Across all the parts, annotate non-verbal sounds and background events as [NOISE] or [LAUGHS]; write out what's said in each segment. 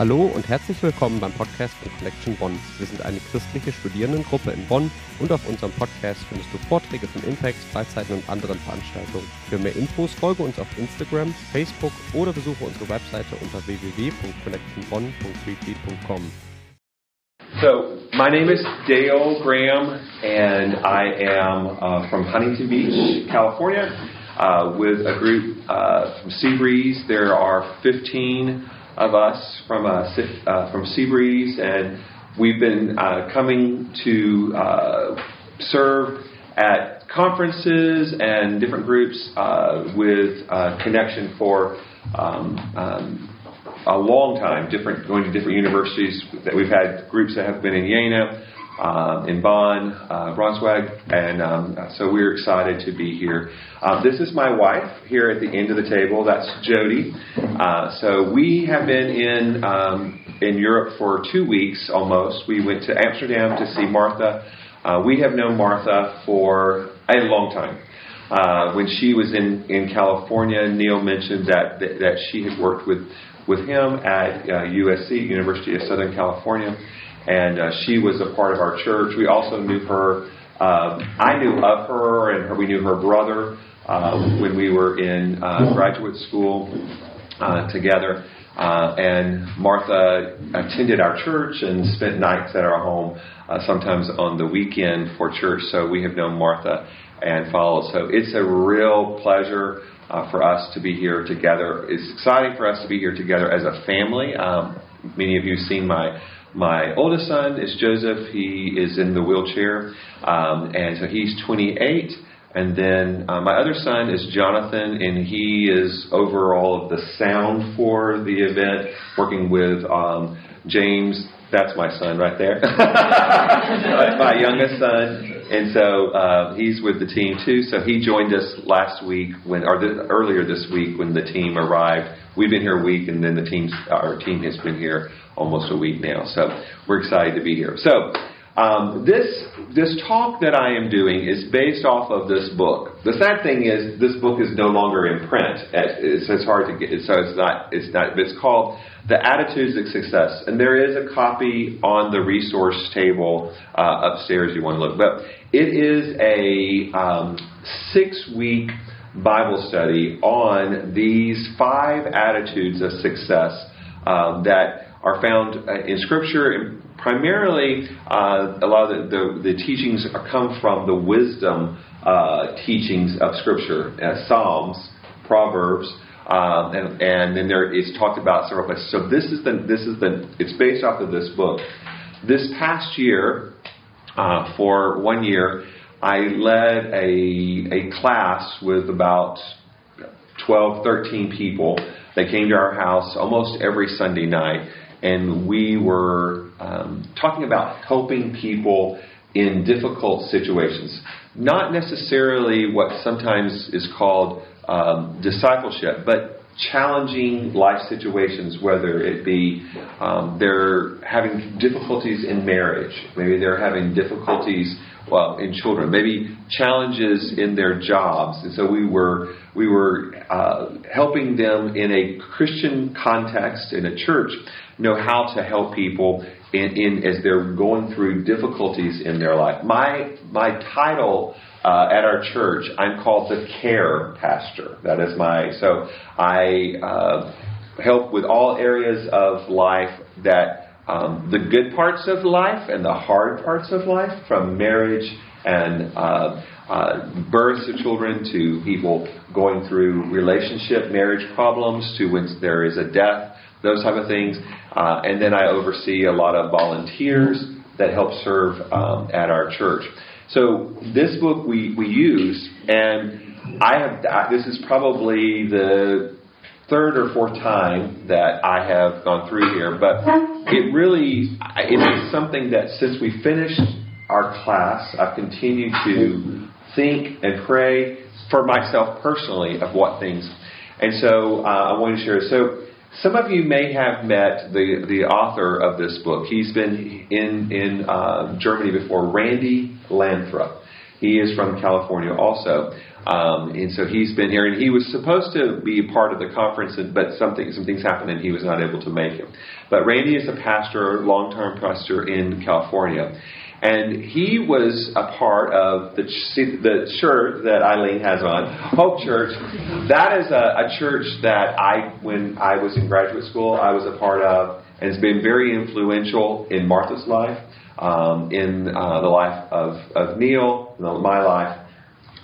Hallo und herzlich willkommen beim Podcast von Connection Bonn. Wir sind eine christliche Studierendengruppe in Bonn und auf unserem Podcast findest du Vorträge von Impacts, Freizeiten und anderen Veranstaltungen. Für mehr Infos folge uns auf Instagram, Facebook oder besuche unsere Webseite unter www.connectionbonn.retweet.com. So, my name is Dale Graham, and I am uh, from Huntington Beach, California, uh, with a group uh, from Seabreeze. There are 15 of us from uh, uh, from Seabreeze, and we've been uh, coming to uh, serve at conferences and different groups uh, with connection for um, um, a long time. Different going to different universities. That we've had groups that have been in Jena um, in Bonn, uh, Braunschweig, and um, so we're excited to be here. Uh, this is my wife here at the end of the table. That's Jody. Uh, so we have been in um, in Europe for two weeks almost. We went to Amsterdam to see Martha. Uh, we have known Martha for a long time. Uh, when she was in, in California, Neil mentioned that, that, that she had worked with, with him at uh, USC, University of Southern California and uh, she was a part of our church. We also knew her. Um, I knew of her, and her, we knew her brother uh, when we were in uh, graduate school uh, together. Uh, and Martha attended our church and spent nights at our home, uh, sometimes on the weekend for church. So we have known Martha and followed. So it's a real pleasure uh, for us to be here together. It's exciting for us to be here together as a family. Um, many of you have seen my my oldest son is Joseph. He is in the wheelchair, um, and so he's 28. And then uh, my other son is Jonathan, and he is over all of the sound for the event, working with um, James. That's my son right there. [LAUGHS] That's my youngest son. And so uh, he's with the team too. So he joined us last week when, or earlier this week when the team arrived. We've been here a week, and then the team's our team has been here almost a week now. So we're excited to be here. So um, this this talk that I am doing is based off of this book. The sad thing is this book is no longer in print. It's, it's hard to get. So it's not. It's not. It's called The Attitudes of Success, and there is a copy on the resource table uh, upstairs. You want to look, but it is a um, six week Bible study on these five attitudes of success um, that are found uh, in Scripture, and primarily uh, a lot of the, the, the, teachings come from the wisdom uh, teachings of Scripture, uh, Psalms, Proverbs. Um, and, and then there is talked about several places. So this is the this is the it's based off of this book. This past year, uh, for one year, I led a a class with about 12, 13 people. They came to our house almost every Sunday night, and we were um, talking about helping people in difficult situations. Not necessarily what sometimes is called um, discipleship, but challenging life situations, whether it be um, they're having difficulties in marriage, maybe they're having difficulties well in children, maybe challenges in their jobs, and so we were we were uh, helping them in a Christian context in a church know how to help people in, in as they're going through difficulties in their life. My my title uh, at our church, I'm called the Care Pastor. That is my so I uh, help with all areas of life that. Um, the good parts of life and the hard parts of life, from marriage and uh, uh, births of children to people going through relationship, marriage problems, to when there is a death, those type of things. Uh, and then I oversee a lot of volunteers that help serve um, at our church. So this book we, we use, and I have this is probably the third or fourth time that I have gone through here, but it really it is something that since we finished our class, I've continued to think and pray for myself personally of what things. And so uh, I want to share. So some of you may have met the, the author of this book. He's been in, in uh, Germany before, Randy Lanthrop. He is from California also. Um, and so he's been here, and he was supposed to be part of the conference, but something some things happened, and he was not able to make it. But Randy is a pastor, long-term pastor in California, and he was a part of the the church that Eileen has on, Hope Church. That is a, a church that I, when I was in graduate school, I was a part of, and it's been very influential in Martha's life, um, in uh, the life of, of Neil, my life,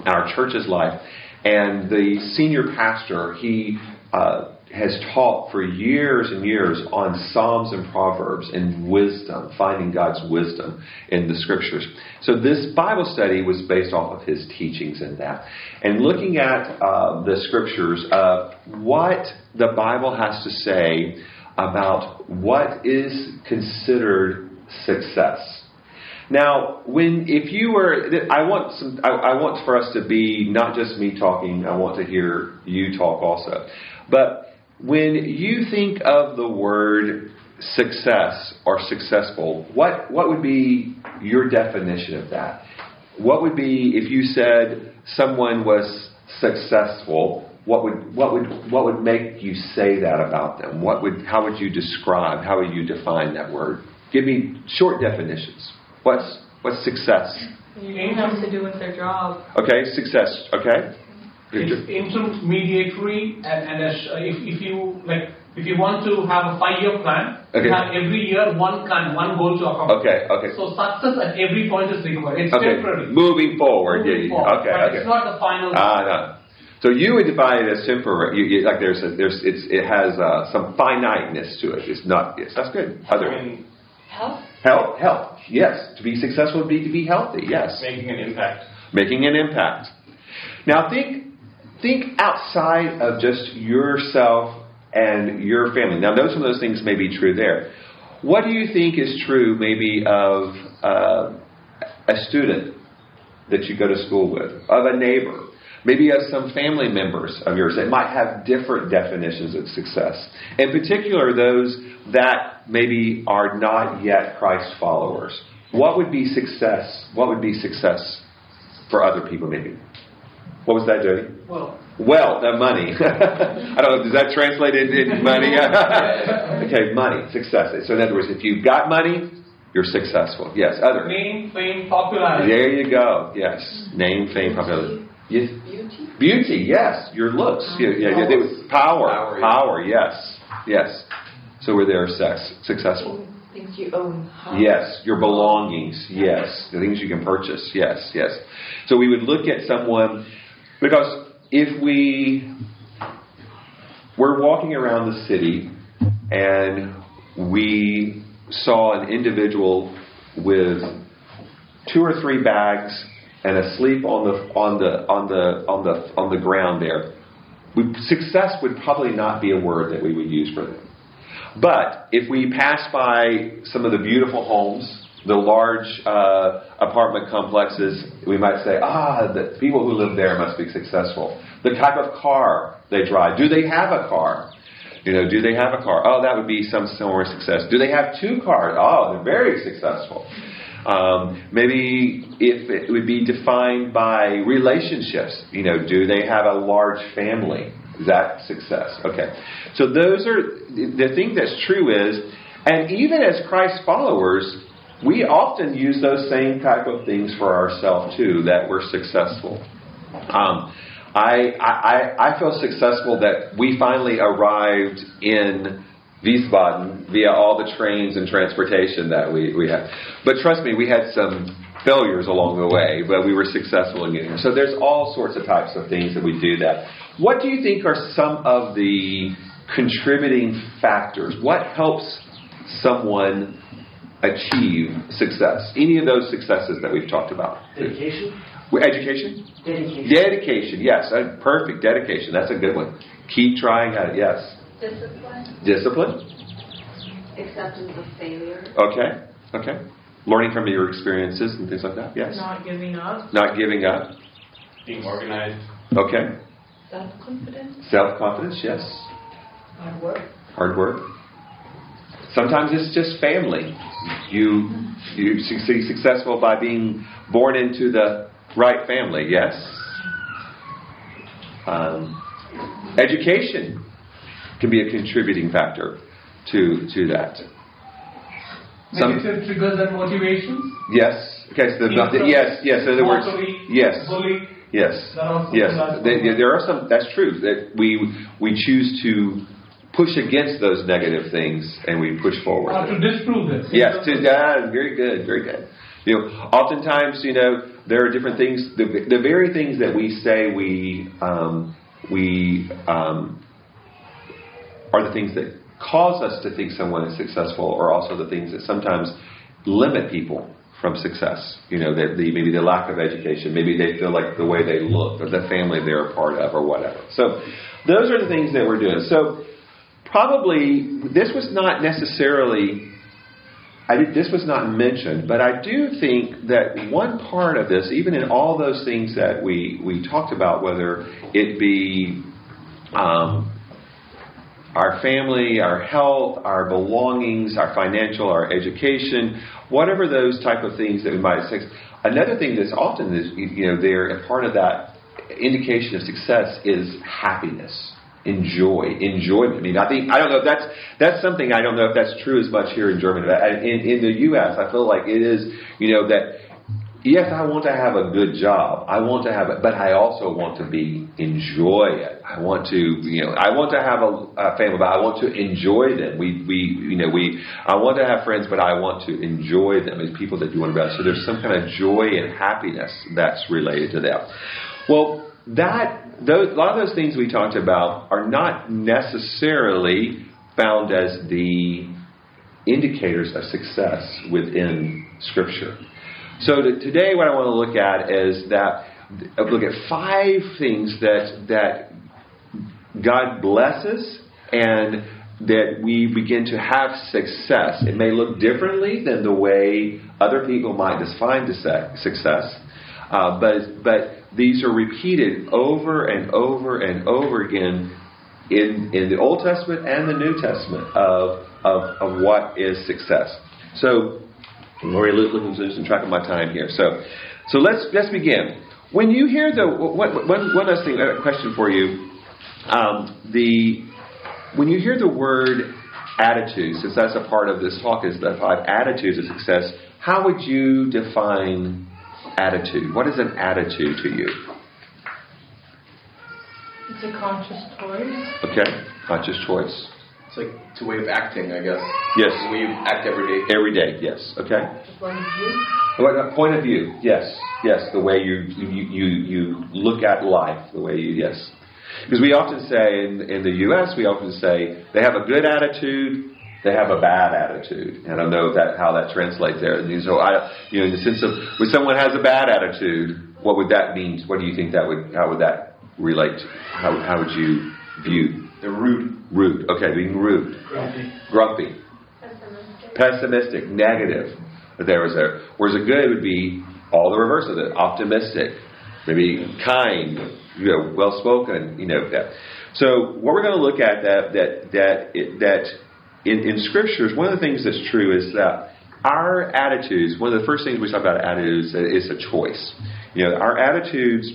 our church's life. And the senior pastor, he uh, has taught for years and years on Psalms and Proverbs and wisdom, finding God's wisdom in the scriptures. So this Bible study was based off of his teachings in that. And looking at uh, the scriptures of what the Bible has to say about what is considered success. Now, when if you were, I want some, I, I, want for us to be not just me talking. I want to hear you talk also. But when you think of the word success or successful, what what would be your definition of that? What would be if you said someone was successful? What would what would what would make you say that about them? What would how would you describe? How would you define that word? Give me short definitions. What's what's success? It has to do with their job. Okay, success. Okay. It's intermediary, and, and as, uh, if, if you like, if you want to have a five-year plan, okay. you have every year one plan, one goal to accomplish. Okay, okay. So success at every point is required. It's okay. temporary. Moving forward. Moving yeah, forward. Okay, but okay. It's not the final. Ah, no. So you would define it as temporary. You, you, like there's a, there's it's, it has uh, some finiteness to it. It's not. Yes, that's good. Other. Health. Health, health. Yes, to be successful would be to be healthy. Yes, making an impact. Making an impact. Now think, think outside of just yourself and your family. Now, know some of those things may be true there. What do you think is true, maybe, of uh, a student that you go to school with, of a neighbor, maybe of some family members of yours that might have different definitions of success? In particular, those that maybe are not yet Christ followers. What would be success? What would be success for other people, maybe? What was that, Jody? Well, well, the money. [LAUGHS] I don't know. Does that translate into money? [LAUGHS] okay, money, success. So, in other words, if you've got money, you're successful. Yes, other. Name, fame, popularity. There you go. Yes, mm-hmm. name, fame, popularity. Yes. Beauty. Beauty. Yes, your looks. Uh-huh. Yeah, yeah, yeah. Power. Power. Power. Yes. Yes. So we're there sex, successful. Things you own. Yes, your belongings. Yes, the things you can purchase. Yes, yes. So we would look at someone because if we were walking around the city and we saw an individual with two or three bags and asleep on the on the on the on the on the ground there, we, success would probably not be a word that we would use for them. But if we pass by some of the beautiful homes, the large uh, apartment complexes, we might say, ah, the people who live there must be successful. The type of car they drive. Do they have a car? You know, do they have a car? Oh, that would be some similar success. Do they have two cars? Oh, they're very successful. Um, maybe if it would be defined by relationships. You know, do they have a large family? Is that success? Okay. So those are the thing that's true is, and even as Christ followers, we often use those same type of things for ourselves too, that we're successful. Um, I, I, I feel successful that we finally arrived in Wiesbaden via all the trains and transportation that we, we had. But trust me, we had some failures along the way, but we were successful in getting there. So there's all sorts of types of things that we do that. What do you think are some of the contributing factors? What helps someone achieve success? Any of those successes that we've talked about? Dedication. Education? Dedication. Dedication, yes. Uh, perfect. Dedication. That's a good one. Keep trying at it, yes. Discipline. Discipline. Acceptance of failure. Okay. Okay. Learning from your experiences and things like that, yes. Not giving up. Not giving up. Being organized. Okay. Self confidence. Self confidence, yes. Hard work. Hard work. Sometimes it's just family. You you succeed successful by being born into the right family. Yes. Um, education can be a contributing factor to to that. Some, Negative triggers and motivations. Yes. Okay. So the, the, yes, yes. In other words, yes. Yes. Yes. There, there are some. That's true. That we we choose to push against those negative things and we push forward. Or to disprove them. Yes. To, ah, very good. Very good. You know, oftentimes, you know, there are different things. The, the very things that we say we um, we um, are the things that cause us to think someone is successful, are also the things that sometimes limit people from success. You know, that the, maybe the lack of education, maybe they feel like the way they look, or the family they're a part of, or whatever. So, those are the things that we're doing. So, probably this was not necessarily I did, this was not mentioned, but I do think that one part of this, even in all those things that we, we talked about, whether it be um, our family, our health, our belongings, our financial, our education, whatever those type of things that we might say. Another thing that's often is, you know, there, a part of that indication of success is happiness enjoy, enjoyment. I mean, I think I don't know if that's that's something I don't know if that's true as much here in Germany. In, in the U.S., I feel like it is. You know that yes, I want to have a good job. I want to have it, but I also want to be enjoy it. I want to, you know, I want to have a, a family, but I want to enjoy them. We, we, you know, we, I want to have friends, but I want to enjoy them as people that do want to. So there's some kind of joy and happiness that's related to that. Well, that those, a lot of those things we talked about are not necessarily found as the indicators of success within Scripture. So to, today, what I want to look at is that uh, look at five things that that God blesses and that we begin to have success. It may look differently than the way other people might define success, uh, but but these are repeated over and over and over again in, in the Old Testament and the New Testament of, of, of what is success. So, I'm already losing track of my time here. So, so let's, let's begin. When you hear the, one, one, last thing, question for you. Um, the, when you hear the word attitude, since that's a part of this talk, is the five attitudes of success, how would you define attitude. What is an attitude to you? It's a conscious choice. Okay, conscious choice. It's like it's a way of acting, I guess. Yes. The way you act every day. Every day, yes. Okay. Point of view. What, uh, point of view, yes, yes. The way you you you, you look at life, the way you yes. Because we often say in, in the U.S., we often say they have a good attitude, they have a bad attitude. And I don't know that how that translates there. And so I, you know, in the sense of when someone has a bad attitude, what would that mean? What do you think that would? How would that relate? To, How how would you view? The rude. Rude. Okay, being rude. Grumpy. Grumpy. Pessimistic. Pessimistic. Negative. There was a whereas a good would be all the reverse of it. Optimistic. Maybe kind. You know, well spoken. You know that. So what we're going to look at that that that that in, in scriptures, one of the things that's true is that our attitudes, one of the first things we talk about attitudes is a choice. You know, our attitudes,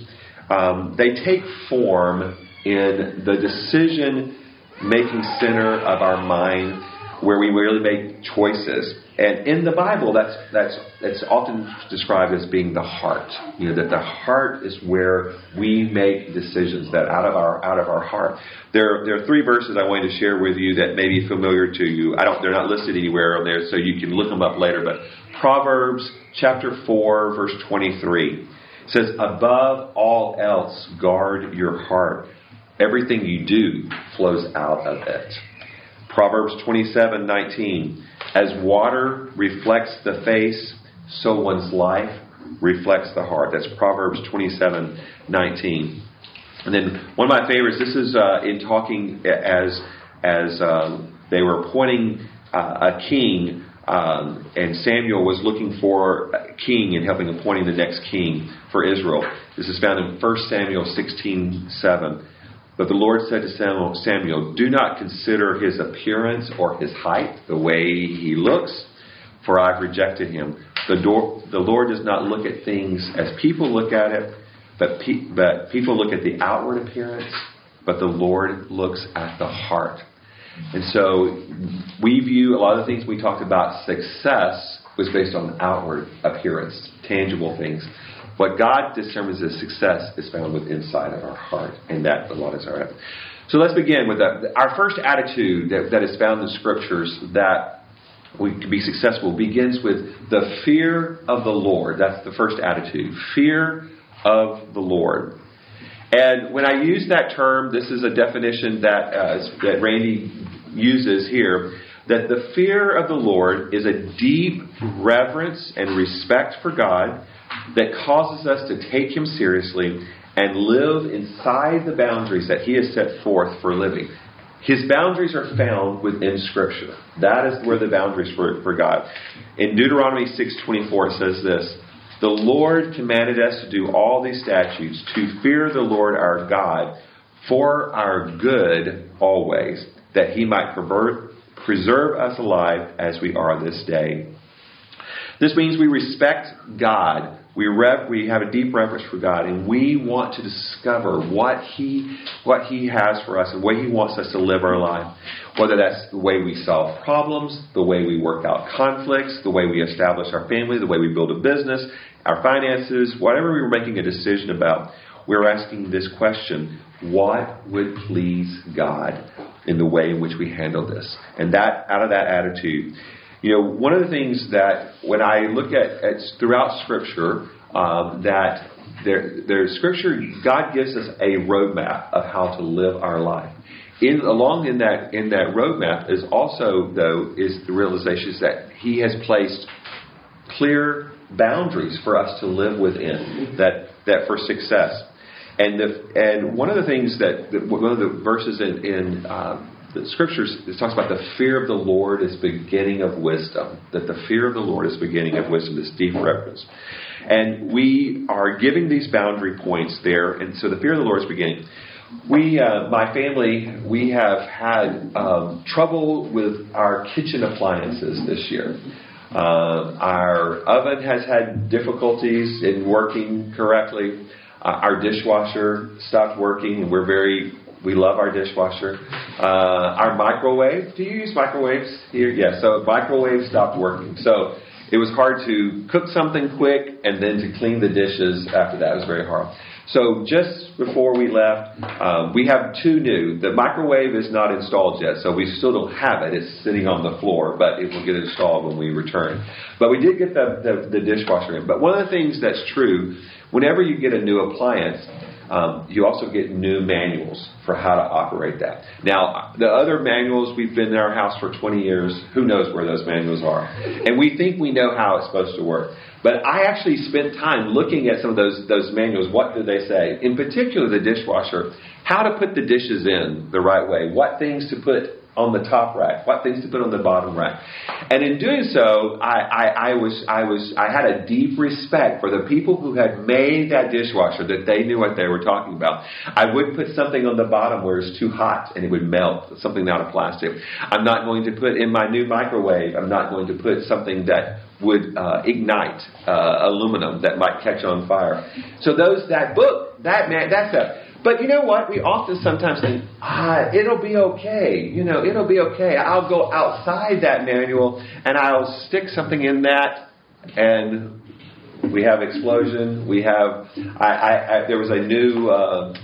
um, they take form in the decision making center of our mind where we really make choices. And in the Bible, that's that's that's often described as being the heart. You know that the heart is where we make decisions. That out of our out of our heart. There there are three verses I wanted to share with you that may be familiar to you. I don't they're not listed anywhere on there, so you can look them up later. But Proverbs chapter four verse twenty three says, "Above all else, guard your heart. Everything you do flows out of it." Proverbs twenty seven nineteen as water reflects the face, so one's life reflects the heart. That's Proverbs 27 19. And then one of my favorites, this is uh, in talking as, as um, they were appointing uh, a king, um, and Samuel was looking for a king and helping appointing the next king for Israel. This is found in 1 Samuel 16 7. But the Lord said to Samuel, Samuel, Do not consider his appearance or his height, the way he looks, for I've rejected him. The, door, the Lord does not look at things as people look at it, but, pe- but people look at the outward appearance, but the Lord looks at the heart. And so we view a lot of the things we talked about success was based on outward appearance, tangible things. What God determines as success is found within inside of our heart, and that is our. So let's begin with that. Our first attitude that, that is found in scriptures that we can be successful begins with the fear of the Lord. That's the first attitude. Fear of the Lord. And when I use that term, this is a definition that, uh, that Randy uses here that the fear of the Lord is a deep reverence and respect for God that causes us to take Him seriously and live inside the boundaries that He has set forth for living. His boundaries are found within Scripture. That is where the boundaries for, for God. In Deuteronomy 6.24 it says this, The Lord commanded us to do all these statutes, to fear the Lord our God, for our good always, that he might preserve us alive as we are this day. This means we respect God we, rev- we have a deep reverence for God, and we want to discover what He what He has for us and way He wants us to live our life. Whether that's the way we solve problems, the way we work out conflicts, the way we establish our family, the way we build a business, our finances, whatever we're making a decision about, we're asking this question: What would please God in the way in which we handle this? And that out of that attitude you know, one of the things that when I look at, at throughout Scripture, um, that there, there's Scripture, God gives us a roadmap of how to live our life. In, along in that in that roadmap is also though is the realization that He has placed clear boundaries for us to live within that that for success. And the, and one of the things that, that one of the verses in, in um, the scriptures it talks about the fear of the Lord is beginning of wisdom. That the fear of the Lord is beginning of wisdom. This deep reverence, and we are giving these boundary points there. And so the fear of the Lord is beginning. We, uh, my family, we have had um, trouble with our kitchen appliances this year. Uh, our oven has had difficulties in working correctly. Uh, our dishwasher stopped working, and we're very we love our dishwasher. Uh, our microwave. Do you use microwaves here? Yeah. So microwave stopped working. So it was hard to cook something quick and then to clean the dishes after that. It was very hard. So just before we left, um, we have two new. The microwave is not installed yet, so we still don't have it. It's sitting on the floor, but it will get installed when we return. But we did get the, the, the dishwasher in. But one of the things that's true, whenever you get a new appliance, um, you also get new manuals for how to operate that. Now, the other manuals, we've been in our house for 20 years. Who knows where those manuals are? And we think we know how it's supposed to work. But I actually spent time looking at some of those, those manuals. What do they say? In particular, the dishwasher, how to put the dishes in the right way, what things to put on the top rack, what things to put on the bottom rack. And in doing so, I, I, I, was, I, was, I had a deep respect for the people who had made that dishwasher, that they knew what they were talking about. I would put something on the bottom where it's too hot and it would melt, something out of plastic. I'm not going to put in my new microwave, I'm not going to put something that would uh, ignite uh, aluminum that might catch on fire. So those that book that man that's a but you know what? We often sometimes think, ah, it'll be okay. You know, it'll be okay. I'll go outside that manual and I'll stick something in that and we have explosion. We have. I, I, I there was a new uh,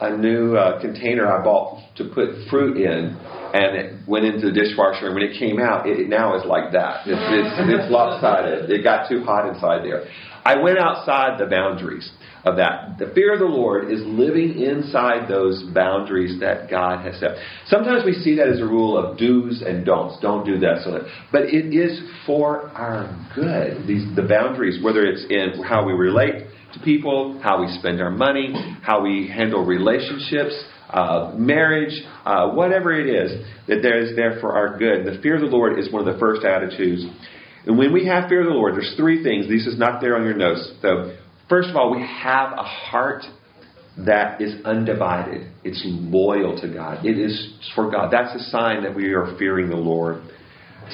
a new uh, container I bought to put fruit in, and it went into the dishwasher. And when it came out, it, it now is like that. It's, it's, it's lopsided. It got too hot inside there. I went outside the boundaries of that. The fear of the Lord is living inside those boundaries that God has set. Sometimes we see that as a rule of do's and don'ts. Don't do that. So that, but it is for our good. These the boundaries, whether it's in how we relate to people, how we spend our money, how we handle relationships. Uh, marriage, uh, whatever it is, that there is there for our good. The fear of the Lord is one of the first attitudes. And when we have fear of the Lord, there's three things. This is not there on your notes, though. First of all, we have a heart that is undivided. It's loyal to God. It is for God. That's a sign that we are fearing the Lord.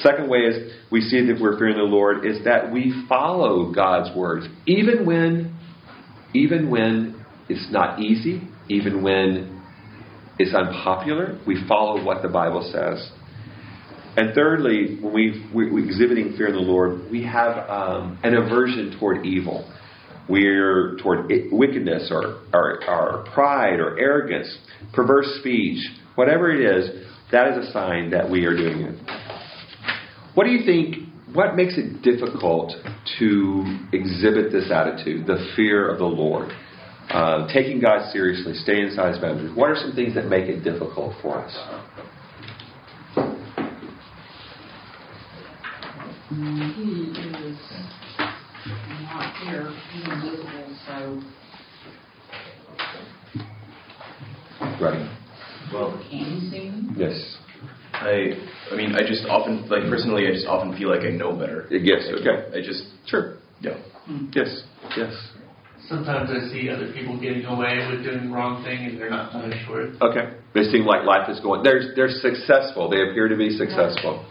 Second way is we see that we're fearing the Lord is that we follow God's words, even when, even when it's not easy, even when it's unpopular, we follow what the Bible says. And thirdly, when we we're exhibiting fear in the Lord, we have um, an aversion toward evil. We're toward wickedness or, or, or pride or arrogance, perverse speech, whatever it is, that is a sign that we are doing it. What do you think? What makes it difficult to exhibit this attitude, the fear of the Lord? Uh, taking God seriously, staying inside His boundaries. What are some things that make it difficult for us? He is not here, he's invisible, so Right. Well, can you see him? Yes. I, I mean, I just often, like personally, I just often feel like I know better. Uh, yes. Okay. I just, Sure. yeah. Hmm. Yes. Yes. Sometimes I see other people getting away with doing the wrong thing and they're not punished for it. Okay. They seem like life is going. They're they're successful. They appear to be successful.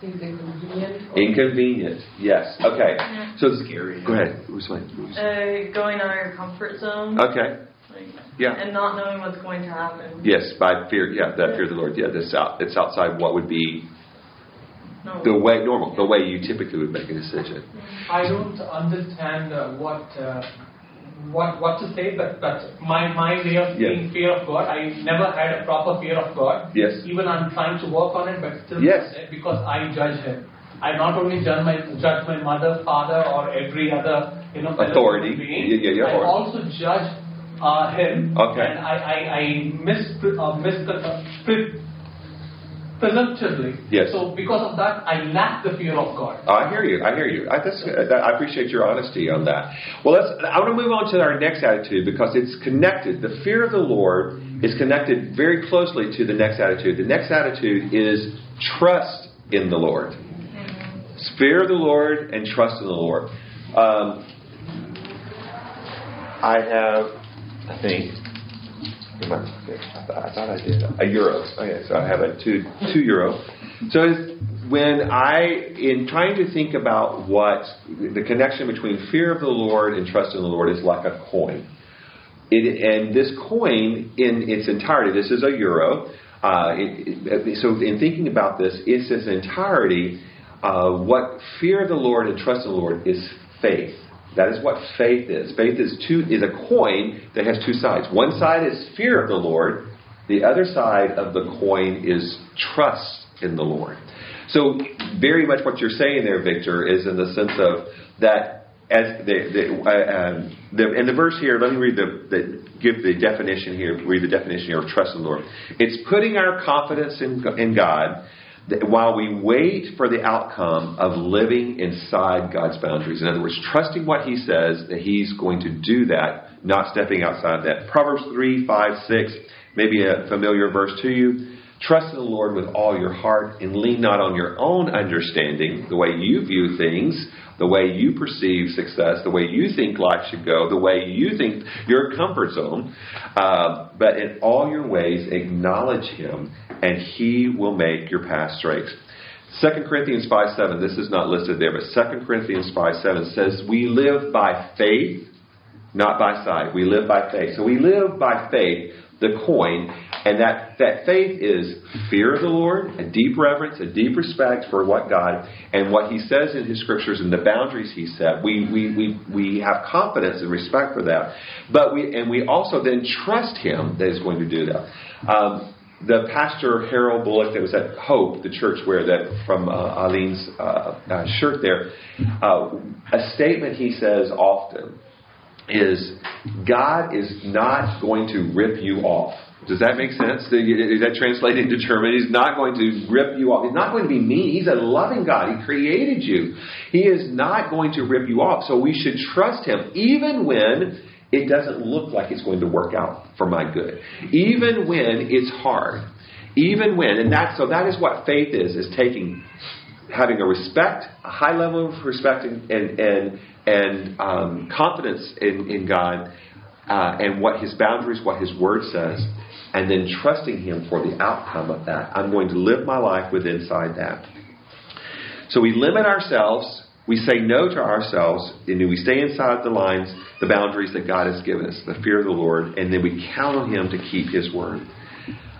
Is inconvenient. Inconvenient. Yes. Okay. So it's Scary. Go ahead. Who's like? who's- Uh, going out of your comfort zone. Okay. Like, Yeah. And not knowing what's going to happen. Yes. By fear. Yeah. That fear of the Lord. Yeah. This out. It's outside what would be No. the way normal, the way you typically would make a decision. I don't understand uh, what uh, what what to say, but but my my way of Yeah. seeing fear of God, I never had a proper fear of God. Yes. Even I'm trying to work on it, but still Yes. because I judge Him. I not only judge my judge my mother, father, or every other you know Authority. being. Yeah, yeah, yeah, I or- also judge uh, Him. Okay. And I I, I mis uh, mis uh, presumptively. Yes. So because of that, I lack the fear of God. I hear you. I hear you. I, that's, that, I appreciate your honesty on that. Well, let's. I want to move on to our next attitude because it's connected. The fear of the Lord is connected very closely to the next attitude. The next attitude is trust in the Lord. Fear of the Lord and trust in the Lord. Um, I have, I think, in my pocket. I thought I, did a euro. Okay, so I have a two two euro. So when I, in trying to think about what the connection between fear of the Lord and trust in the Lord is like a coin. It, and this coin, in its entirety, this is a euro. Uh, it, it, so, in thinking about this, it's its entirety. Uh, what fear of the Lord and trust in the Lord is faith. That is what faith is. Faith is two is a coin that has two sides. One side is fear of the Lord. The other side of the coin is trust in the Lord. So, very much what you're saying there, Victor, is in the sense of that as the, the, uh, um, the in the verse here. Let me read the, the give the definition here. Read the definition here of trust in the Lord. It's putting our confidence in in God that while we wait for the outcome of living inside God's boundaries. In other words, trusting what He says that He's going to do that, not stepping outside that. Proverbs three, five, six, maybe a familiar verse to you. Trust in the Lord with all your heart and lean not on your own understanding, the way you view things, the way you perceive success, the way you think life should go, the way you think your comfort zone. Uh, but in all your ways, acknowledge Him, and He will make your path straight. 2 Corinthians 5 7, this is not listed there, but 2 Corinthians 5 7 says, We live by faith, not by sight. We live by faith. So we live by faith, the coin, and that, that faith is fear of the Lord, a deep reverence, a deep respect for what God and what He says in His scriptures and the boundaries He set. We, we, we, we have confidence and respect for that. But we, and we also then trust Him that He's going to do that. Um, the pastor Harold Bullock that was at Hope, the church where that from uh, Eileen's uh, uh, shirt there, uh, a statement he says often is God is not going to rip you off. Does that make sense? Is that translated into German? He's not going to rip you off. He's not going to be mean. He's a loving God. He created you. He is not going to rip you off. So we should trust Him even when it doesn't look like it's going to work out for my good. Even when it's hard. Even when, and that, so that is what faith is, is taking, having a respect, a high level of respect and, and, and, um, confidence in, in God uh, and what His boundaries, what His Word says, and then trusting Him for the outcome of that. I'm going to live my life with inside that. So we limit ourselves we say no to ourselves, and we stay inside the lines, the boundaries that God has given us, the fear of the Lord, and then we count on Him to keep His word.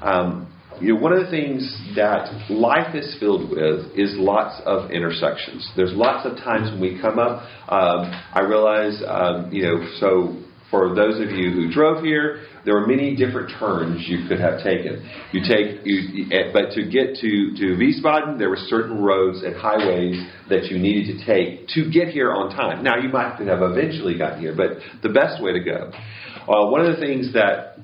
Um, you know, one of the things that life is filled with is lots of intersections. There's lots of times when we come up. Um, I realize, um, you know, so for those of you who drove here, there were many different turns you could have taken. You take, you, eh, but to get to to Wiesbaden, there were certain roads and highways that you needed to take to get here on time. Now you might have eventually gotten here, but the best way to go. Uh, one of the things that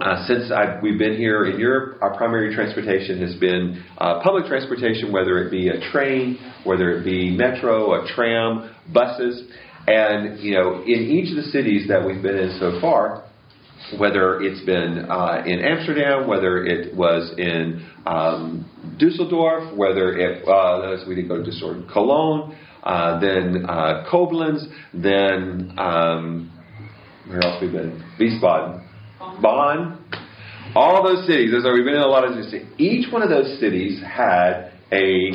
uh, since I've, we've been here in Europe, our primary transportation has been uh, public transportation, whether it be a train, whether it be metro, a tram, buses. And, you know, in each of the cities that we've been in so far, whether it's been uh, in Amsterdam, whether it was in um, Dusseldorf, whether it uh, we didn't go to Dusseldorf, Cologne, uh, then uh, Koblenz, then um, where else we've been? Wiesbaden, Bonn, all those cities. So we've been in a lot of cities. Each one of those cities had a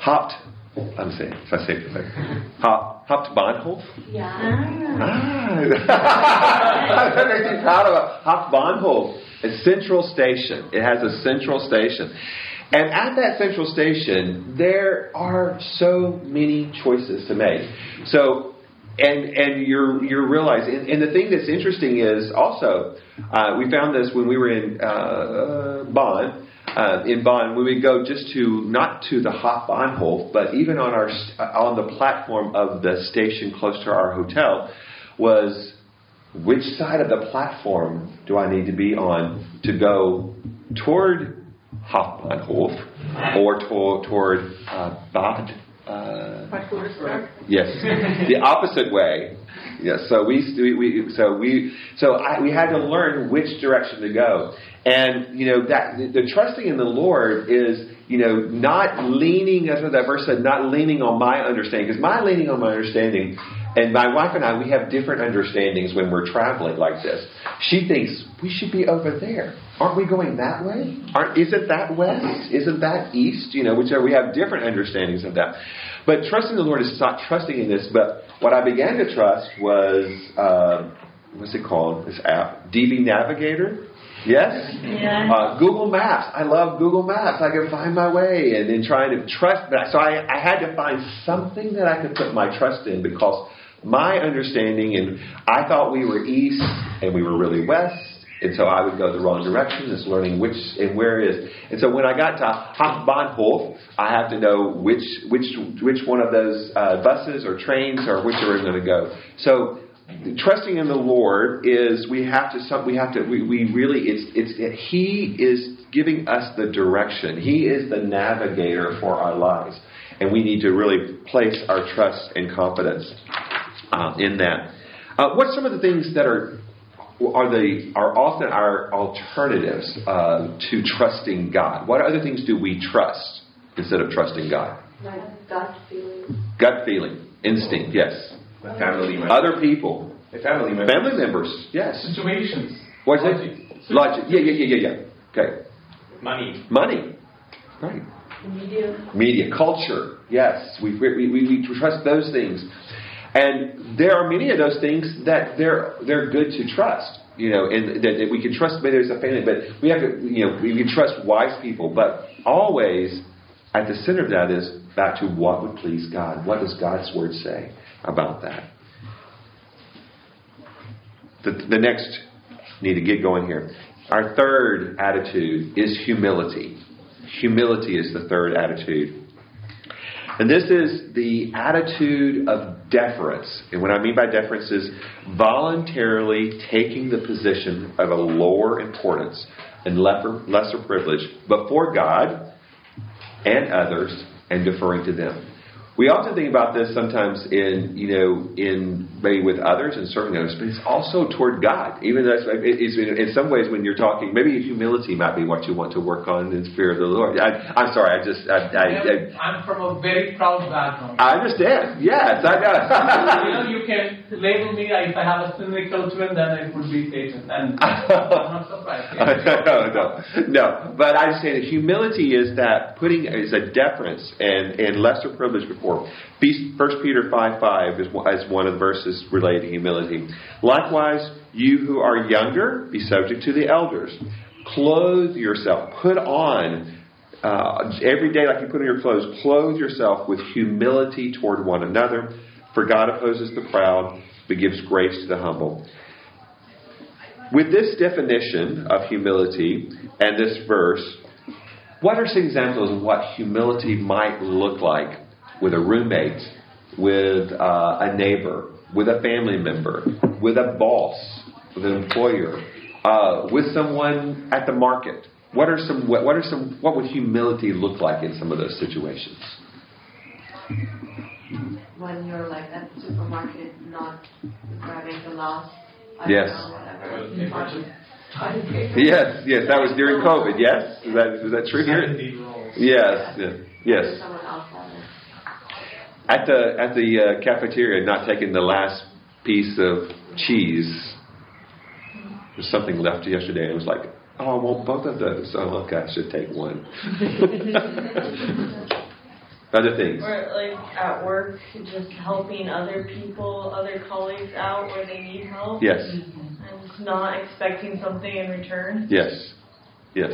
hopped. I'm saying, if I say it right, hop, Hauptbahnhof. Yeah. Ah, [LAUGHS] that makes me proud of it. Hauptbahnhof, a central station. It has a central station. And at that central station, there are so many choices to make. So, and and you're you're realizing, and, and the thing that's interesting is also, uh, we found this when we were in uh, Bonn. Uh, in Bonn, we would go just to not to the Hauptbahnhof, but even on our on the platform of the station close to our hotel, was which side of the platform do I need to be on to go toward Hauptbahnhof or to, toward uh, Bad? Uh, yes, the opposite way. Yes, so we, we so we so I, we had to learn which direction to go, and you know that the, trusting in the Lord is you know not leaning as that verse said, not leaning on my understanding because my leaning on my understanding and my wife and I, we have different understandings when we're traveling like this. She thinks we should be over there. Aren't we going that way? Aren't, isn't that west? Isn't that east? You know, whichever we have different understandings of that. But trusting the Lord is not trusting in this. But what I began to trust was uh, what's it called? This app, DB Navigator. Yes? Yeah. Uh, Google Maps. I love Google Maps. I can find my way and then trying to trust that. So I, I had to find something that I could put my trust in because my understanding, and I thought we were east and we were really west, and so I would go the wrong direction, just learning which and where is. And so when I got to Hauptbahnhof, I have to know which which which one of those uh, buses or trains or which are going to go. So trusting in the Lord is we have to we have to we, we really it's it's it, He is giving us the direction. He is the navigator for our lives, and we need to really place our trust and confidence uh, in that. Uh, what's some of the things that are are the are often our alternatives uh, to trusting God? What other things do we trust instead of trusting God? Gut feeling. Gut feeling, instinct, yes. Family members. Other people, Family members. family members, yes. Situations. What's Logic. it? Logic. Yeah, yeah, yeah, yeah, yeah. Okay. Money. Money. Right. Media. Media, culture. Yes, we, we, we, we trust those things. And there are many of those things that they're they're good to trust. You know, and that, that we can trust. Maybe there's a family, but we have to. You know, we can trust wise people. But always, at the center of that is back to what would please God. What does God's word say about that? The, the next need to get going here. Our third attitude is humility. Humility is the third attitude. And this is the attitude of deference. And what I mean by deference is voluntarily taking the position of a lower importance and lesser, lesser privilege before God and others and deferring to them. We often think about this sometimes in, you know, in maybe with others and serving others, but it's also toward God. Even though it's, in some ways when you're talking, maybe humility might be what you want to work on in fear of the Lord. I, am sorry, I just, I, I, am from a very proud background. I understand. Yes, I know. [LAUGHS] you know, you can label me if I have a cynical twin, then it would be Satan, and [LAUGHS] I'm not surprised. [LAUGHS] no, no, no. But I say that humility is that putting is a deference and and lesser privilege before. First Peter 5 5 is, is one of the verses related to humility. Likewise, you who are younger, be subject to the elders. Clothe yourself, put on uh, every day, like you put on your clothes, clothe yourself with humility toward one another. For God opposes the proud, but gives grace to the humble. With this definition of humility and this verse, what are some examples of what humility might look like with a roommate, with uh, a neighbor, with a family member, with a boss, with an employer, uh, with someone at the market? What are some? What, what are some? What would humility look like in some of those situations? When you're like at the supermarket, not grabbing the last Yes. or. Yes, yes, that was during COVID. Yes, is that is that true here? Yes, yes, yes. Someone else has it. At the at the uh, cafeteria, not taking the last piece of cheese. There's something left yesterday. It was like, oh, I want both of those. Oh, okay, I should take one. [LAUGHS] Other things. Or like at work, just helping other people, other colleagues out where they need help. Yes, And not expecting something in return. yes, yes,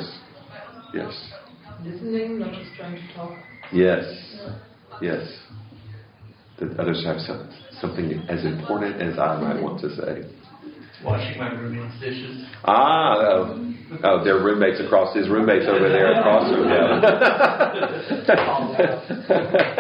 yes, Listening, not just trying to talk. yes, yes. That others have some, something as important as I might want to say. Washing my roommate's dishes. Ah, oh, oh, their roommates across his roommates over there across from [LAUGHS]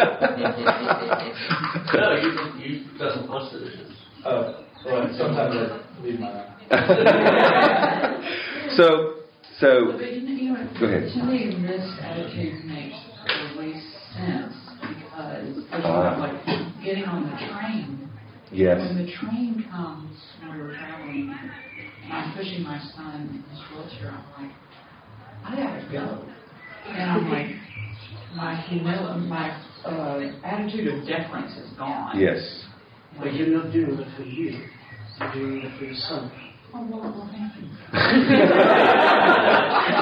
[LAUGHS] No, him. you, you doesn't wash the dishes. Uh, well, sometimes I leave mine [LAUGHS] so, so But you know, Go ahead. to me, this attitude makes the least sense because, first of Ah. like getting on the train. yes, When the train comes, when we were traveling, and I'm pushing my son in his wheelchair, I'm like, I gotta go. And I'm like, my humility, my uh, attitude of deference is gone. yes, But you're not doing it for you. You're doing it for your son. Oh, well, well, thank you.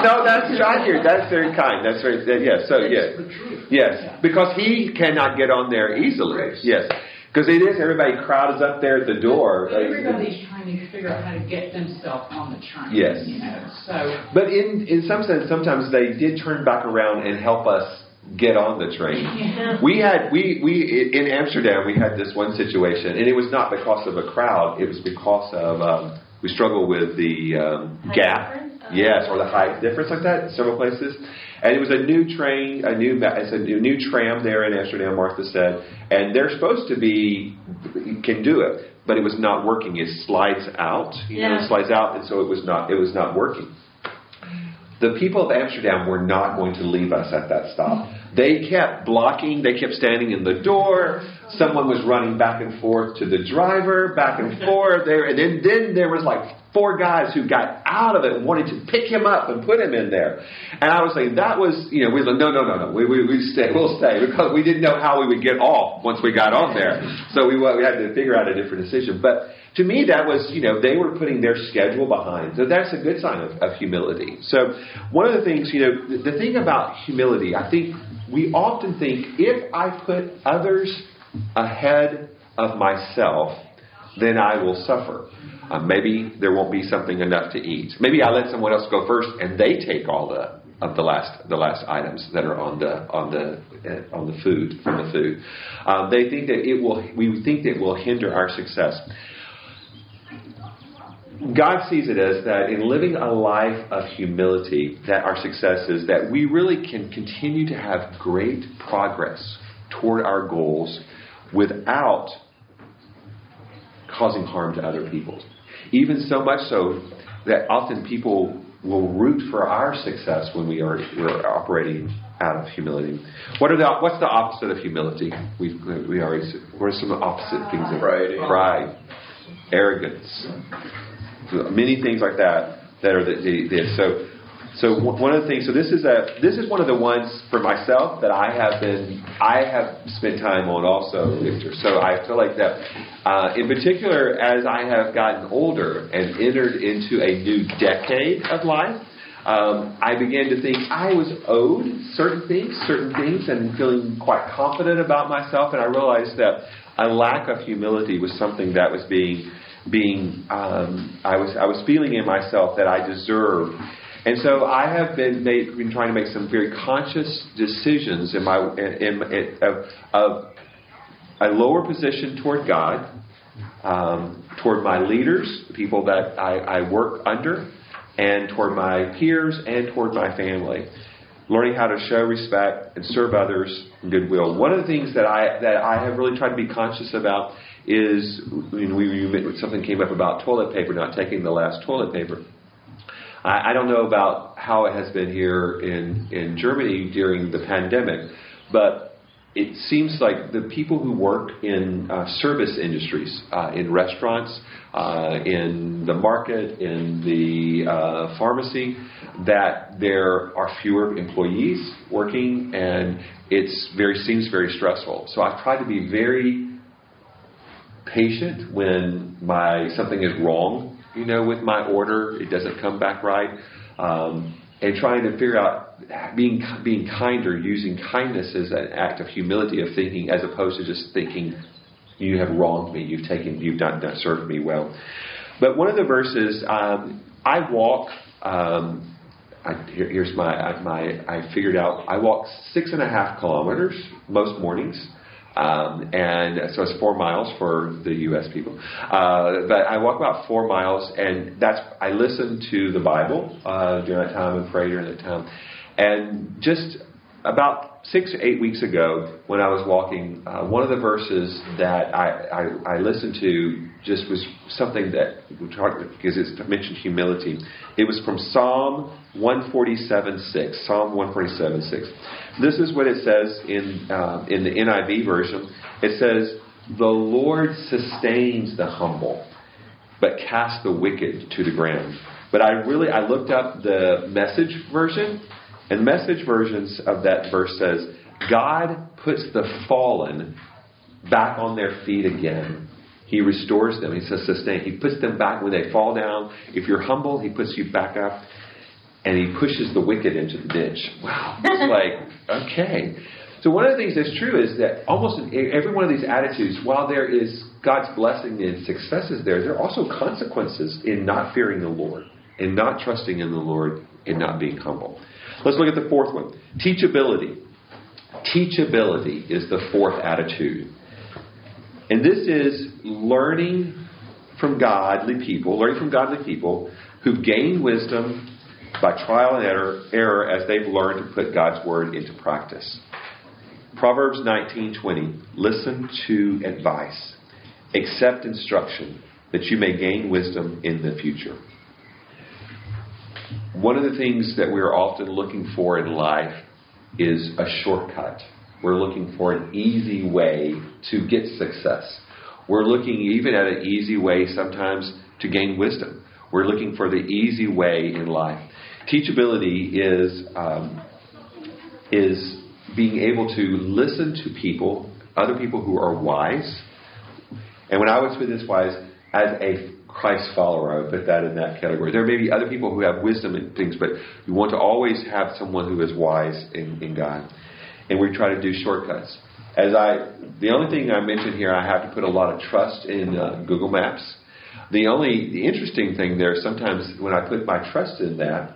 no, that's I hear. That's very kind. That's very that, yes. So yes, the truth. yes, because he cannot get on there easily. Yes, because it is everybody crowds up there at the door. Everybody's trying to figure out how to get themselves on the train. Yes. You know, so But in in some sense, sometimes they did turn back around and help us get on the train. yeah. We had we we in Amsterdam we had this one situation, and it was not because of a crowd. It was because of um, we struggle with the um, gap, difference? Oh. yes, or the height difference like that in several places. And it was a new train, a new it's a new, new tram there in Amsterdam. Martha said, and they're supposed to be can do it, but it was not working. It slides out, you know, Yeah. it slides out, and so it was not it was not working. The people of Amsterdam were not going to leave us at that stop. They kept blocking, they kept standing in the door. Someone was running back and forth to the driver, back and [LAUGHS] forth there. And then, then there was like four guys who got out of it and wanted to pick him up and put him in there. And I was saying that was, you know, we were like, no, no, no, no, we, we, we stay, we'll stay because we didn't know how we would get off once we got on there. So we, we had to figure out a different decision. But to me, that was, you know, they were putting their schedule behind. So that's a good sign of, of humility. So one of the things, you know, the, the thing about humility, I think we often think if I put others ahead of myself, then I will suffer. Uh, maybe there won't be something enough to eat. Maybe I let someone else go first, and they take all the of the last the last items that are on the on the uh, on the food from the food. Um, they think that it will. We think that it will hinder our success. God sees it as that in living a life of humility, that our success is that we really can continue to have great progress toward our goals without causing harm to other people. Even so much so that often people will root for our success when we are we're operating out of humility. What are the what's the opposite of humility? We we already what are some opposite things Pride. Pride, arrogance, many things like that that are the, the, so. So one of the things, so this is a this is one of the ones for myself that I have been I have spent time on also, Victor. So I feel like that, uh, in particular, as I have gotten older and entered into a new decade of life, um, I began to think I was owed certain things, certain things, and feeling quite confident about myself. And I realized that a lack of humility was something that was being being um, I was I was feeling in myself that I deserved. And so I have been, made, been trying to make some very conscious decisions in my in, in, of, of a lower position toward God, um, toward my leaders, people that I, I work under, and toward my peers and toward my family. Learning how to show respect and serve others in goodwill. One of the things that I that I have really tried to be conscious about is when we, something came up about toilet paper, not taking the last toilet paper. I, I don't know about how it has been here in in Germany during the pandemic, but it seems like the people who work in uh, service industries, uh, in restaurants, uh, in the market, in the uh, pharmacy, that there are fewer employees working, and it's very seems very stressful. So I've tried to be very patient when my something is wrong, you know, with my order, it doesn't come back right. Um, and trying to figure out being being kinder, using kindness as an act of humility of thinking, as opposed to just thinking you have wronged me, you've taken, you've not, not served me well. But one of the verses, um, I walk. Um, I, here, here's my my I figured out. I walk six and a half kilometers most mornings. Um, and so it's four miles for the U.S. people. Uh, but I walk about four miles, and that's I listen to the Bible uh, during that time and pray during that time. And just about six or eight weeks ago, when I was walking, uh, one of the verses that I, I, I, listened to just was something that, because it mentioned humility. It was from Psalm 147.6. Psalm 147.6. This is what it says in, uh, in the NIV version. It says, The Lord sustains the humble, but casts the wicked to the ground. But I really, I looked up the message version, and message versions of that verse says, God puts the fallen back on their feet again. He restores them. He says sustain. He puts them back when they fall down. If you're humble, he puts you back up. And he pushes the wicked into the ditch. Wow. It's [LAUGHS] like, okay. So one of the things that's true is that almost in every one of these attitudes, while there is God's blessing and successes there, there are also consequences in not fearing the Lord, in not trusting in the Lord, in not being humble. Let's look at the fourth one teachability. Teachability is the fourth attitude. And this is learning from godly people, learning from godly people who've gained wisdom by trial and error, error as they've learned to put God's word into practice. Proverbs 19:20 Listen to advice, accept instruction that you may gain wisdom in the future. One of the things that we are often looking for in life is a shortcut. We're looking for an easy way to get success. We're looking even at an easy way sometimes to gain wisdom. We're looking for the easy way in life. Teachability is um, is being able to listen to people, other people who are wise. And when I was with this wise, as a Christ follower. I would put that in that category. There may be other people who have wisdom and things, but you want to always have someone who is wise in, in God. And we try to do shortcuts. As I, the only thing I mentioned here, I have to put a lot of trust in uh, Google Maps. The only the interesting thing there, sometimes when I put my trust in that,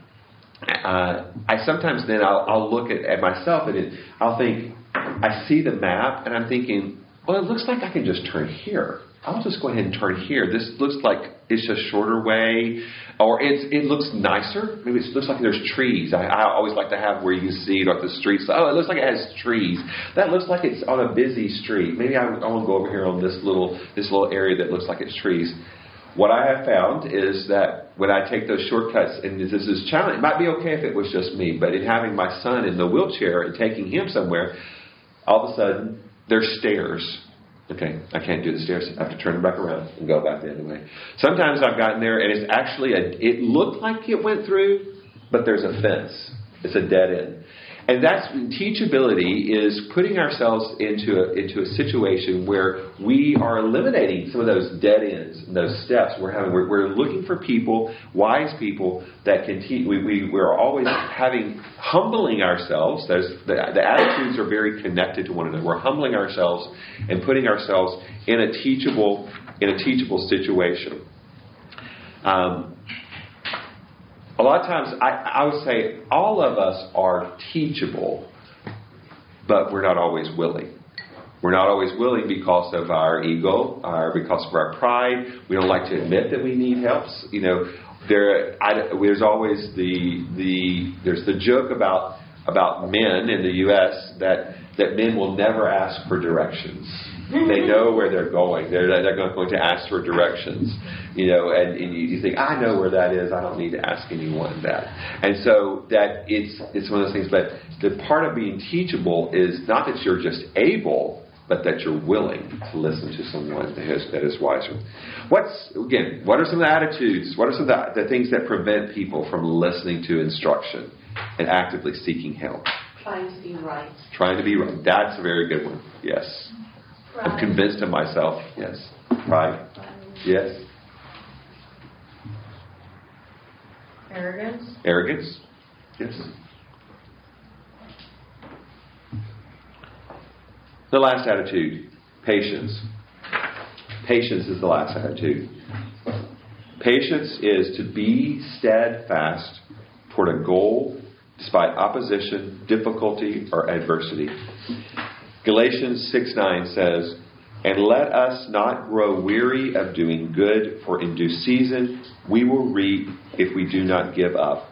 uh, I sometimes then I'll, I'll look at, at myself and it, I'll think, I see the map and I'm thinking, well, it looks like I can just turn here. I'll just go ahead and turn here. This looks like it's a shorter way, or it's, it looks nicer. Maybe it looks like there's trees. I, I always like to have where you can see like the streets. Oh, it looks like it has trees. That looks like it's on a busy street. Maybe I, I want to go over here on this little this little area that looks like it's trees. What I have found is that when I take those shortcuts, and this is challenging, it might be okay if it was just me, but in having my son in the wheelchair and taking him somewhere, all of a sudden there's stairs Okay, I can't do the stairs. I have to turn back around and go back the other way. Sometimes I've gotten there and it's actually a, it looked like it went through, but there's a fence. It's a dead end. And that's teachability is putting ourselves into a, into a situation where we are eliminating some of those dead ends and those steps we're having. We're, we're looking for people, wise people that can teach. We, we, we're always having, humbling ourselves. There's, the, the attitudes are very connected to one another. We're humbling ourselves and putting ourselves in a teachable, in a teachable situation. Um, a lot of times I, I would say all of us are teachable, but we're not always willing. We're not always willing because of our ego, or because of our pride. We don't like to admit that we need help. You know, there, I, there's always the the there's the joke about about men in the U.S. that that men will never ask for directions they [LAUGHS] know where they're going. They're, they're going to ask for directions, you know, and, and you, you think, I know where that is. I don't need to ask anyone that. And so that it's it's one of those things. But the part of being teachable is not that you're just able, but that you're willing to listen to someone that is, that is wiser. What's again? What are some of the attitudes? What are some of the, the things that prevent people from listening to instruction and actively seeking help? Trying to be right. Trying to be right. That's a very good one. Yes. I'm convinced of myself. Yes. Pride. Yes. Arrogance. Arrogance. Yes. The last attitude, patience. Patience is the last attitude. Patience is to be steadfast toward a goal despite opposition, difficulty, or adversity. Galatians 6 9 says, And let us not grow weary of doing good, for in due season we will reap if we do not give up.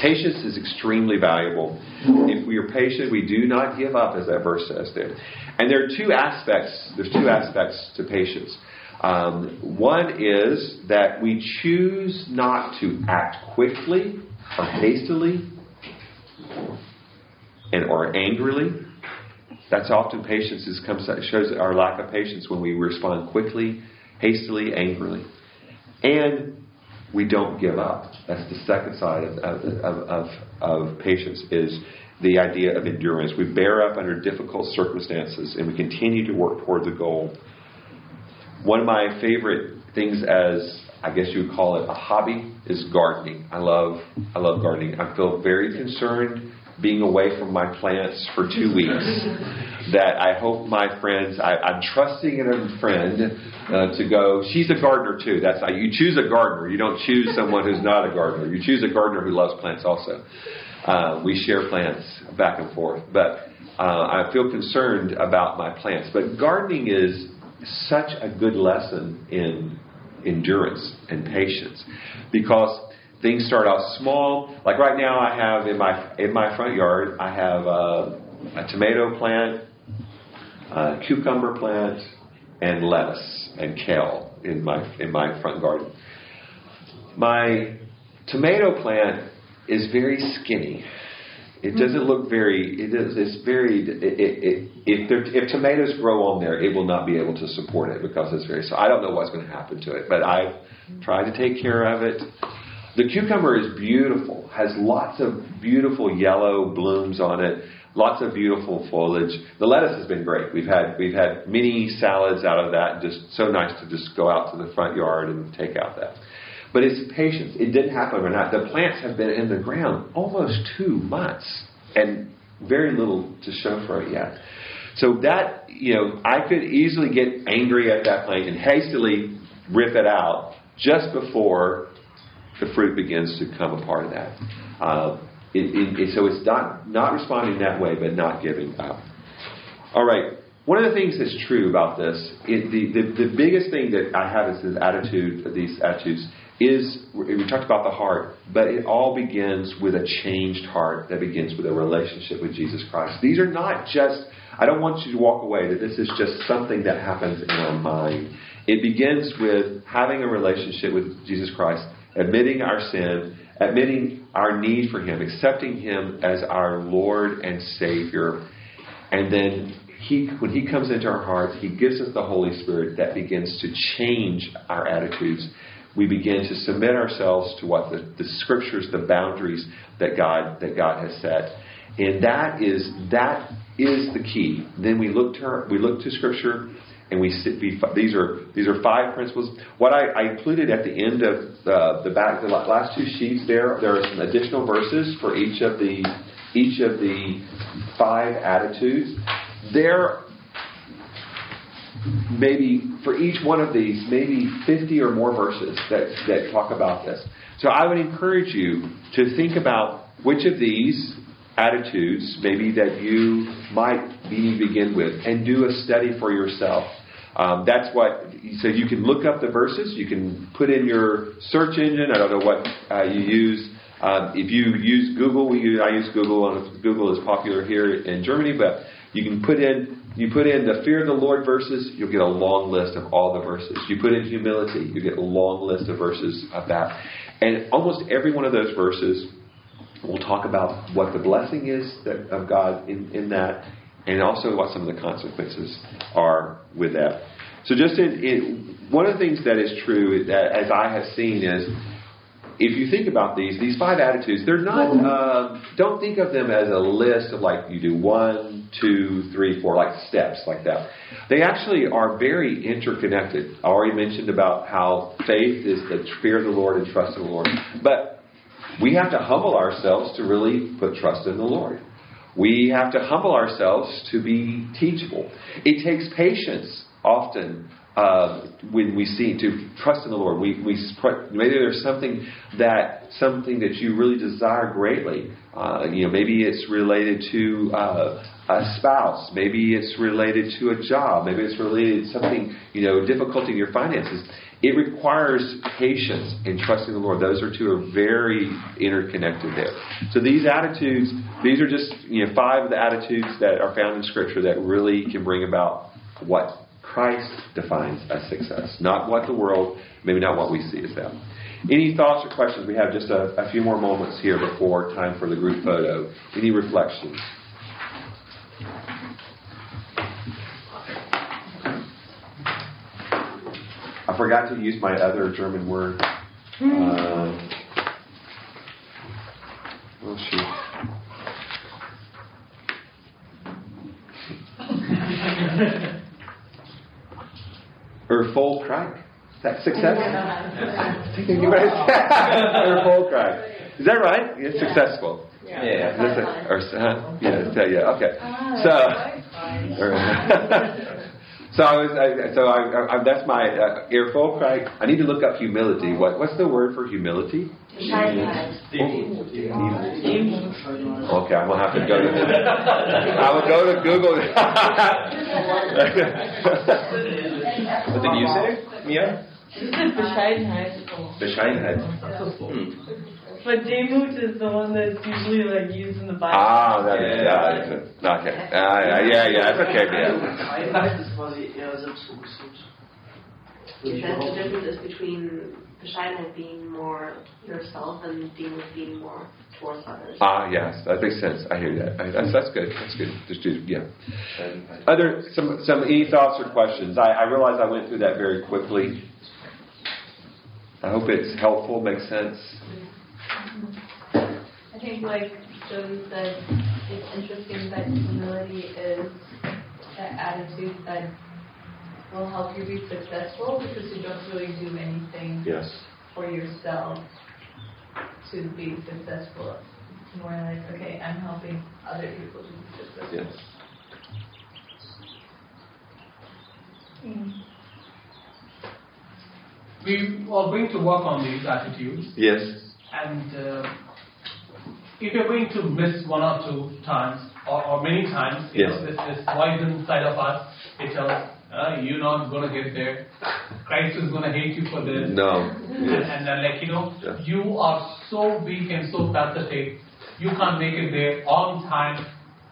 Patience is extremely valuable. If we are patient, we do not give up, as that verse says there. And there are two aspects. There's two aspects to patience. Um, one is that we choose not to act quickly or hastily and or angrily. That's often patience is comes shows our lack of patience when we respond quickly, hastily, angrily, and we don't give up. That's the second side of, of, of, of patience is the idea of endurance. We bear up under difficult circumstances and we continue to work toward the goal. One of my favorite things as I guess you would call it a hobby is gardening. I love I love gardening. I feel very concerned being away from my plants for two weeks [LAUGHS] that I hope my friends, I, am trusting in a friend uh, to go. She's a gardener too. That's how you choose a gardener. You don't choose someone who's not a gardener. You choose a gardener who loves plants also. Uh, we share plants back and forth, but uh, I feel concerned about my plants. But gardening is such a good lesson in endurance and patience because things start off small. Like right now, I have in my in my front yard, I have uh, a tomato plant, a cucumber plant, and lettuce and kale in my in my front garden. My tomato plant is very skinny. It doesn't look very. It is. It's very. It, it, if there, if tomatoes grow on there, it will not be able to support it because it's very. So I don't know what's going to happen to it, but I've tried to take care of it. The cucumber is beautiful, has lots of beautiful yellow blooms on it, lots of beautiful foliage. The lettuce has been great. We've had we've had mini salads out of that. Just so nice to just go out to the front yard and take out that. But it's patience. It didn't happen overnight. The plants have been in the ground almost two months and very little to show for it yet. So that you know, I could easily get angry at that plant and hastily rip it out just before the fruit begins to come a part of that. Uh, it, it, it, so it's not, not responding that way, but not giving up. All right. One of the things that's true about this, the, the, the biggest thing that I have is this attitude, these attitudes, is we talked about the heart, but it all begins with a changed heart that begins with a relationship with Jesus Christ. These are not just, I don't want you to walk away that this is just something that happens in our mind. It begins with having a relationship with Jesus Christ admitting our sin, admitting our need for Him, accepting Him as our Lord and Savior. And then he, when He comes into our hearts, He gives us the Holy Spirit that begins to change our attitudes. we begin to submit ourselves to what the, the scriptures, the boundaries that God that God has set, and that is that is the key. Then we look to we look to scripture. And we sit, these are these are five principles. What I, I included at the end of uh, the back, the last two sheets there, there are some additional verses for each of the each of the five attitudes. There maybe for each one of these, maybe 50 or more verses that, that talk about this. So I would encourage you to think about which of these attitudes maybe that you might to begin with and do a study for yourself. Um, that's what, so you can look up the verses, you can put in your search engine. I don't know what uh, you use. Um, if you use Google, we use, I use Google, and Google is popular here in Germany, but you can put in you put in the fear of the Lord verses, you'll get a long list of all the verses. You put in humility, you get a long list of verses of that. And almost every one of those verses will talk about what the blessing is that, of God in, in that, and also what some of the consequences are with that. So, just in, in one of the things that is true, that, as I have seen, is if you think about these, these five attitudes, they're not, uh, don't think of them as a list of like you do one, two, three, four, like steps like that. They actually are very interconnected. I already mentioned about how faith is the fear of the Lord and trust in the Lord. But we have to humble ourselves to really put trust in the Lord. We have to humble ourselves to be teachable. It takes patience often uh, when we see to trust in the Lord. We, we maybe there's something that something that you really desire greatly. Uh, you know, maybe it's related to uh, a spouse. Maybe it's related to a job. Maybe it's related to something you know difficult in your finances. It requires patience and trusting the Lord. Those are two are very interconnected there. So these attitudes, these are just you know five of the attitudes that are found in Scripture that really can bring about what Christ defines as success, not what the world, maybe not what we see as that. Any thoughts or questions? We have just a, a few more moments here before time for the group photo. Any reflections? I forgot to use my other German word. Um, oh, shoot. [LAUGHS] Erfolgreich. Is that success? Thinking [LAUGHS] you guys. [LAUGHS] Erfolgreich. Is that right? It's successful. Yeah. Yeah. Listen, or, huh? yeah, yeah, okay. So, [LAUGHS] So I was, I, so I, I, that's my uh, Erfolgreich. I need to look up humility. What, what's the word for humility? Okay, I'm gonna have to go to. I will go to Google. what did you say, Mia? Bescheidenheit. Bescheidenheit. Hmm. But Demut is the one that's usually like used in the Bible. Ah, that is, yeah, yeah. yeah. okay. Uh, yeah, yeah, it's okay, yeah. the difference is between Bescheidenheit being more yourself and Demut being more towards others. Ah, yes, that makes sense. I hear that. I, that's, that's good. That's good. Just do, yeah. Other some some any thoughts or questions? I, I realize I went through that very quickly. I hope it's helpful. Makes sense. I think, like Joey said, it's interesting that humility is that attitude that will help you be successful because you don't really do anything yes. for yourself to be successful. It's more like, okay, I'm helping other people to be successful. Yes. Mm. We are going to work on these attitudes. Yes. And uh, if you're going to miss one or two times, or, or many times, you yes. know, this, this poison side of us, it tells uh, you're not going to get there. Christ is going to hate you for this. No. And, and then, like, you know, yeah. you are so weak and so pathetic. You can't make it there on time.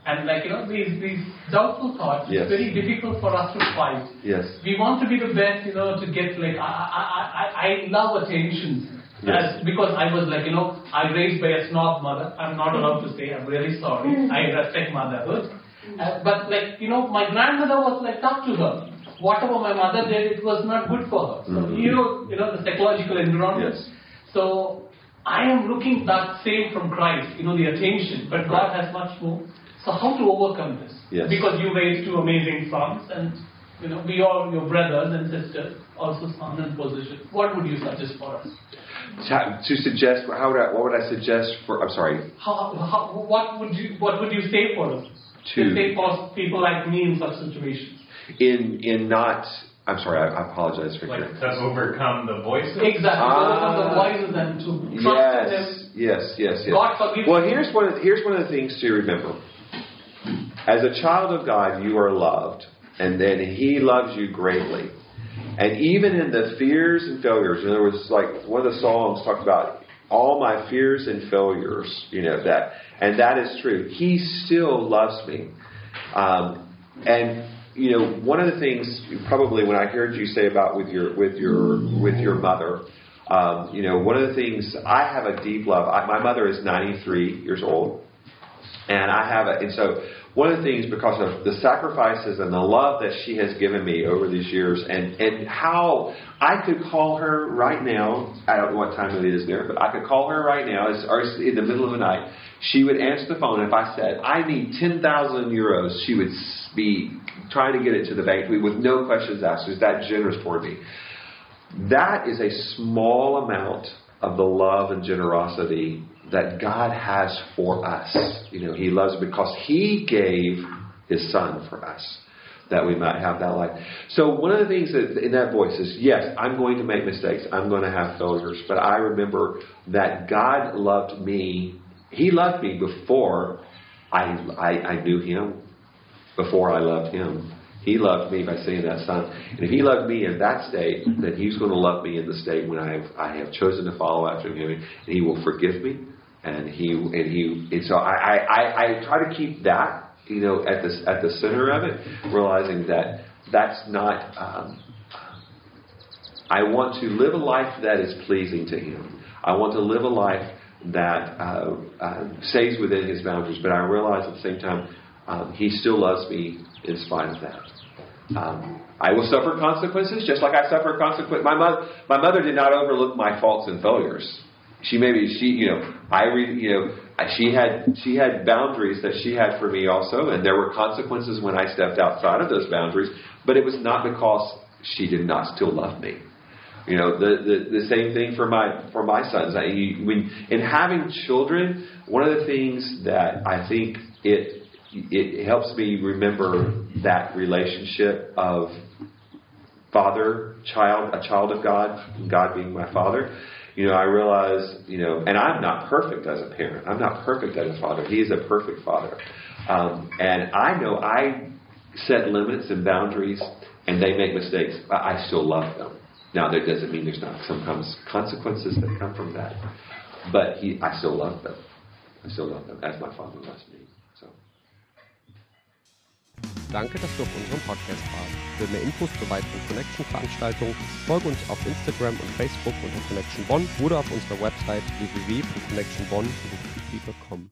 And like you know, these these doubtful thoughts, yes. it's very difficult for us to fight. Yes. We want to be the best, you know, to get like I I I, I love attention. Yes. As, because I was like, you know, I raised by a snob mother. I'm not allowed to say. I'm really sorry. I respect motherhood. Uh, but like, you know, my grandmother was like, talk to her. whatever my mother did, it was not good for her. So Mhm. you know, you know the psychological environment. Yes. So I am looking that same from Christ, you know, the attention, but God has much more. So how to overcome this? Yes. Because you raised two amazing sons, and you know, we all your brothers and sisters, also sons in position. What would you suggest for us? To, to suggest, how would I, what would I suggest for? I'm sorry. How, how, what would you what would you say for us? To- say for people like me in such situations. In in not. I'm sorry. I, I apologize for Like hearing. to overcome the voices. Exactly. Ah. Overcome the voices and to trust in Yes, Him. yes, yes, yes. God forgives Well, here's one. Of, here's one of the things to remember. As a child of God, you are loved, and then He loves you greatly. And even in the fears and failures, in other words, like one of the songs talked about all my fears and failures, you know that, and that is true. He still loves me, um, and you know one of the things probably when I heard you say about with your with your with your mother, um, you know one of the things I have a deep love. I, my mother is 93 years old, and I have a, and so one of the things because of the sacrifices and the love that she has given me over these years and, and how I could call her right now, I don't know what time it is there, but I could call her right now, it's, or it's in the middle of the night. She would answer the phone. If I said, I need 10,000 euros, she would be trying to get it to the bank with no questions asked. She was that generous toward me. That is a small amount of the love and generosity that God has for us. You know, He loves because He gave His Son for us that we might have that life. So one of the things that in that voice is, yes, I'm going to make mistakes. I'm going to have failures. But I remember that God loved me. He loved me before I, I, I knew Him, before I loved Him. He loved me by sending that Son. And if He loved me in that state, then He's going to love me in the state when I have, I have chosen to follow after Him. And He will forgive me. And He and He and so I, I, I, try to keep that you know at the at the center of it, realizing that that's not. Um, I want to live a life that is pleasing to Him. I want to live a life that uh, uh, stays within His boundaries. But I realize at the same time, um, He still loves me in spite of that. Um, I will suffer consequences, just like I suffer consequences. My mother, my mother did not overlook my faults and failures. She maybe she, you know, I read, you know, she had she had boundaries that she had for me also, and there were consequences when I stepped outside of those boundaries. But it was not because she did not still love me. You know, the, the, the same thing for my for my sons. I, you, when in having children, one of the things that I think it it helps me remember that relationship of father child, a child of God, God being my father. You know, I realize, you know, and I'm not perfect as a parent. I'm not perfect as a father. He is a perfect father. Um, and I know I set limits and boundaries, and they make mistakes, I still love them. Now, that doesn't mean there's not sometimes consequences that come from that, but he, I still love them. I still love them as my father loves me. Danke, dass du auf unserem Podcast warst. Für mehr Infos zu weiteren Connection-Veranstaltungen folge uns auf Instagram und Facebook unter Connection Bonn oder auf unserer Website www.connectionbonn.com.